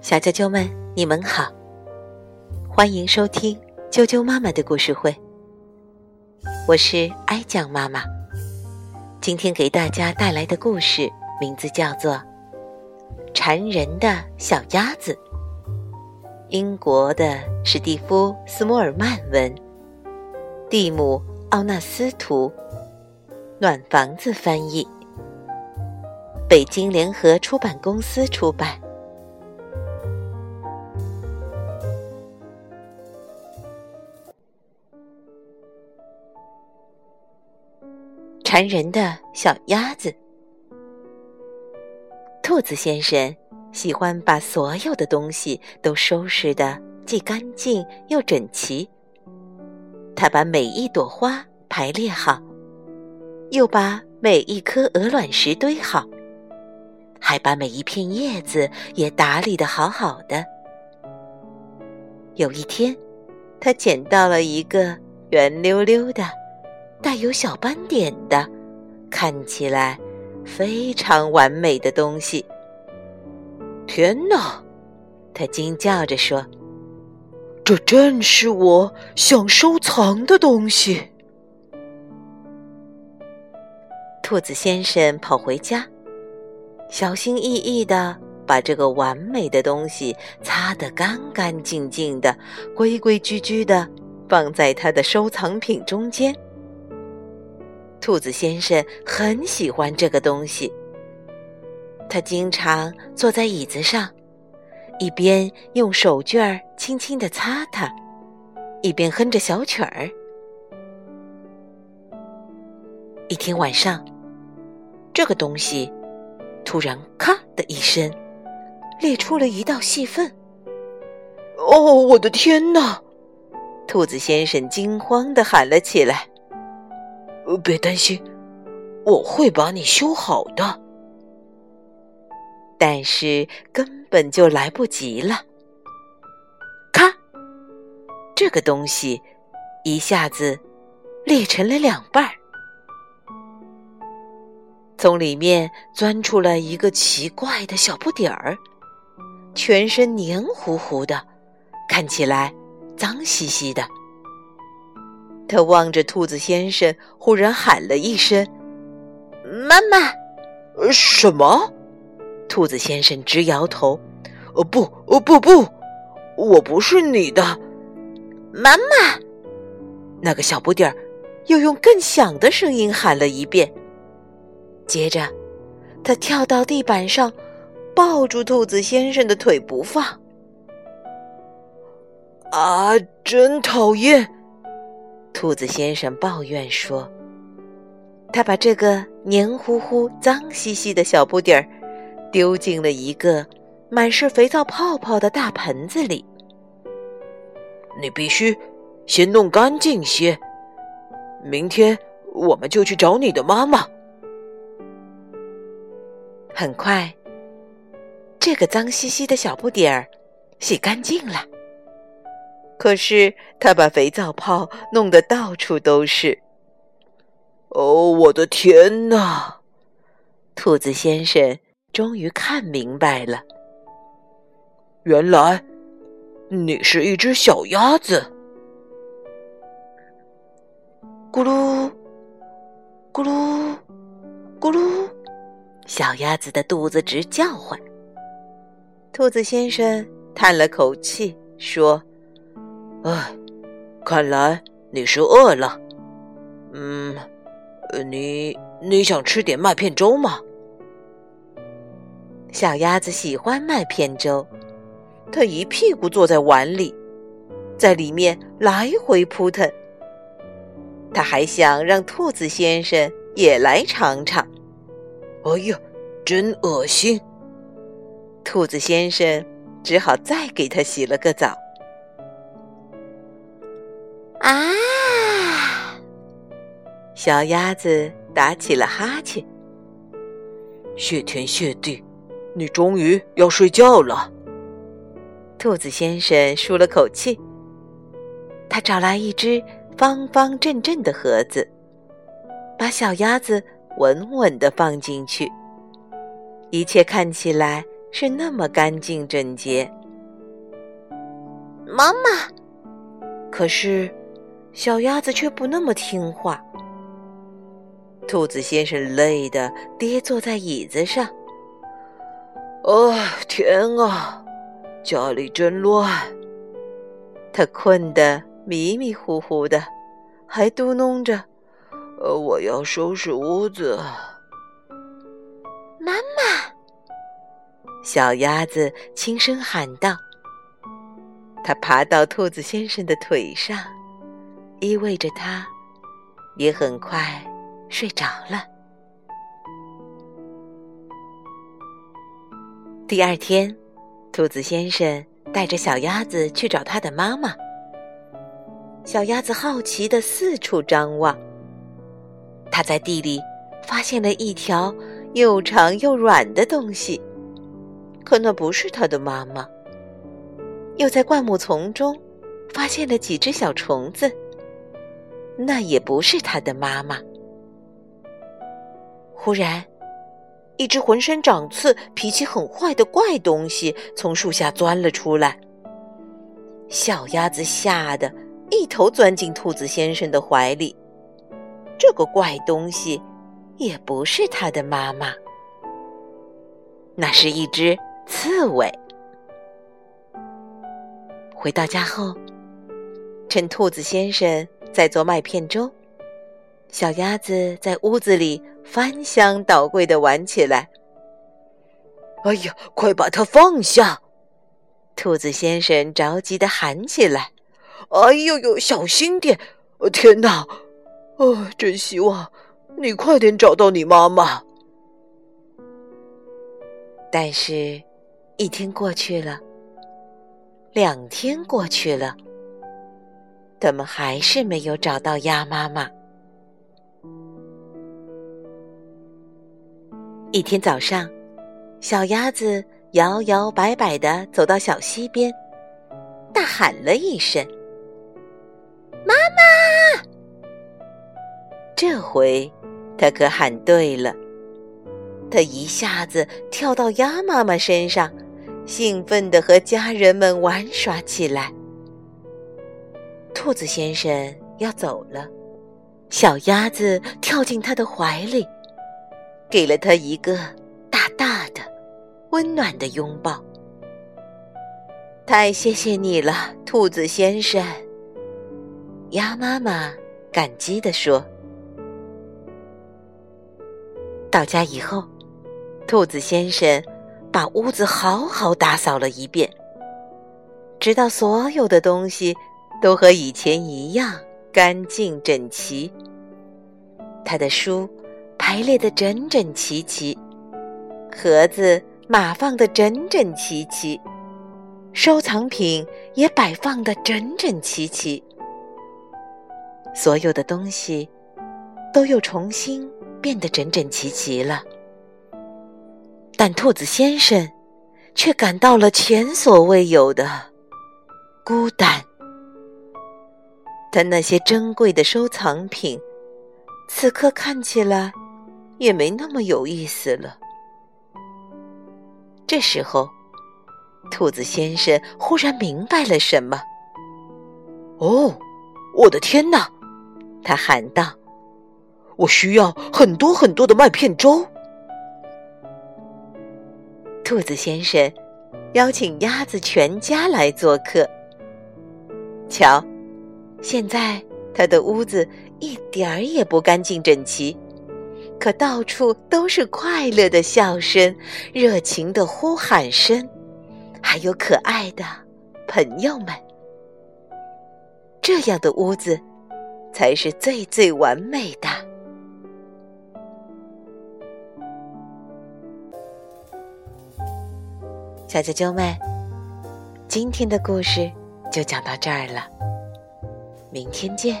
小啾啾们，你们好，欢迎收听啾啾妈妈的故事会。我是哀酱妈妈，今天给大家带来的故事名字叫做《馋人的小鸭子》。英国的史蒂夫·斯莫尔曼文，蒂姆·奥纳斯图，暖房子翻译，北京联合出版公司出版。馋人的小鸭子，兔子先生喜欢把所有的东西都收拾的既干净又整齐。他把每一朵花排列好，又把每一颗鹅卵石堆好，还把每一片叶子也打理的好好的。有一天，他捡到了一个圆溜溜的。带有小斑点的，看起来非常完美的东西。天哪！他惊叫着说：“这正是我想收藏的东西。”兔子先生跑回家，小心翼翼的把这个完美的东西擦得干干净净的，规规矩矩的放在他的收藏品中间。兔子先生很喜欢这个东西。他经常坐在椅子上，一边用手绢儿轻轻地擦它，一边哼着小曲儿。一天晚上，这个东西突然“咔”的一声，裂出了一道细缝。哦，我的天哪！兔子先生惊慌地喊了起来。别担心，我会把你修好的。但是根本就来不及了。咔！这个东西一下子裂成了两半儿，从里面钻出来一个奇怪的小不点儿，全身黏糊糊的，看起来脏兮兮的。他望着兔子先生，忽然喊了一声：“妈妈！”“什么？”兔子先生直摇头。“哦不，哦不不，我不是你的，妈妈！”那个小不点儿又用更响的声音喊了一遍。接着，他跳到地板上，抱住兔子先生的腿不放。“啊，真讨厌！”兔子先生抱怨说：“他把这个黏糊糊、脏兮兮的小不点儿丢进了一个满是肥皂泡泡的大盆子里。你必须先弄干净些，明天我们就去找你的妈妈。”很快，这个脏兮兮的小不点儿洗干净了。可是他把肥皂泡弄得到处都是。哦，我的天哪！兔子先生终于看明白了，原来你是一只小鸭子。咕噜，小鸭子的肚子直叫唤。兔子先生叹了口气说。唉，看来你是饿了。嗯，你你想吃点麦片粥吗？小鸭子喜欢麦片粥，它一屁股坐在碗里，在里面来回扑腾。它还想让兔子先生也来尝尝。哎呀，真恶心！兔子先生只好再给它洗了个澡。啊！小鸭子打起了哈欠。谢天谢地，你终于要睡觉了。兔子先生舒了口气，他找来一只方方正正的盒子，把小鸭子稳稳的放进去。一切看起来是那么干净整洁。妈妈，可是小鸭子却不那么听话。兔子先生累得跌坐在椅子上。哦，天啊，家里真乱！他困得迷迷糊糊的，还嘟哝着：“呃，我要收拾屋子。”妈妈，小鸭子轻声喊道。它爬到兔子先生的腿上，依偎着他，也很快睡着了。第二天，兔子先生带着小鸭子去找他的妈妈。小鸭子好奇的四处张望，它在地里发现了一条又长又软的东西，可那不是它的妈妈。又在灌木丛中发现了几只小虫子，那也不是它的妈妈。忽然。一只浑身长刺、脾气很坏的怪东西从树下钻了出来。小鸭子吓得一头钻进兔子先生的怀里。这个怪东西也不是它的妈妈，那是一只刺猬。回到家后，趁兔子先生在做麦片粥。小鸭子在屋子里翻箱倒柜的玩起来。哎呀，快把它放下！兔子先生着急的喊起来：“哎呦呦，小心点！天哪，哦，真希望你快点找到你妈妈。”但是，一天过去了，两天过去了，他们还是没有找到鸭妈妈。一天早上，小鸭子摇摇摆摆的走到小溪边，大喊了一声：“妈妈！”这回，它可喊对了。它一下子跳到鸭妈妈身上，兴奋地和家人们玩耍起来。兔子先生要走了，小鸭子跳进他的怀里。给了他一个大大的、温暖的拥抱。太谢谢你了，兔子先生。鸭妈妈感激地说。到家以后，兔子先生把屋子好好打扫了一遍，直到所有的东西都和以前一样干净整齐。他的书。排列的整整齐齐，盒子码放的整整齐齐，收藏品也摆放的整整齐齐，所有的东西都又重新变得整整齐齐了。但兔子先生却感到了前所未有的孤单，他那些珍贵的收藏品此刻看起来。也没那么有意思了。这时候，兔子先生忽然明白了什么。“哦，我的天哪！”他喊道，“我需要很多很多的麦片粥。”兔子先生邀请鸭子全家来做客。瞧，现在他的屋子一点儿也不干净整齐。可到处都是快乐的笑声、热情的呼喊声，还有可爱的朋友们。这样的屋子才是最最完美的。小啾啾们，今天的故事就讲到这儿了，明天见。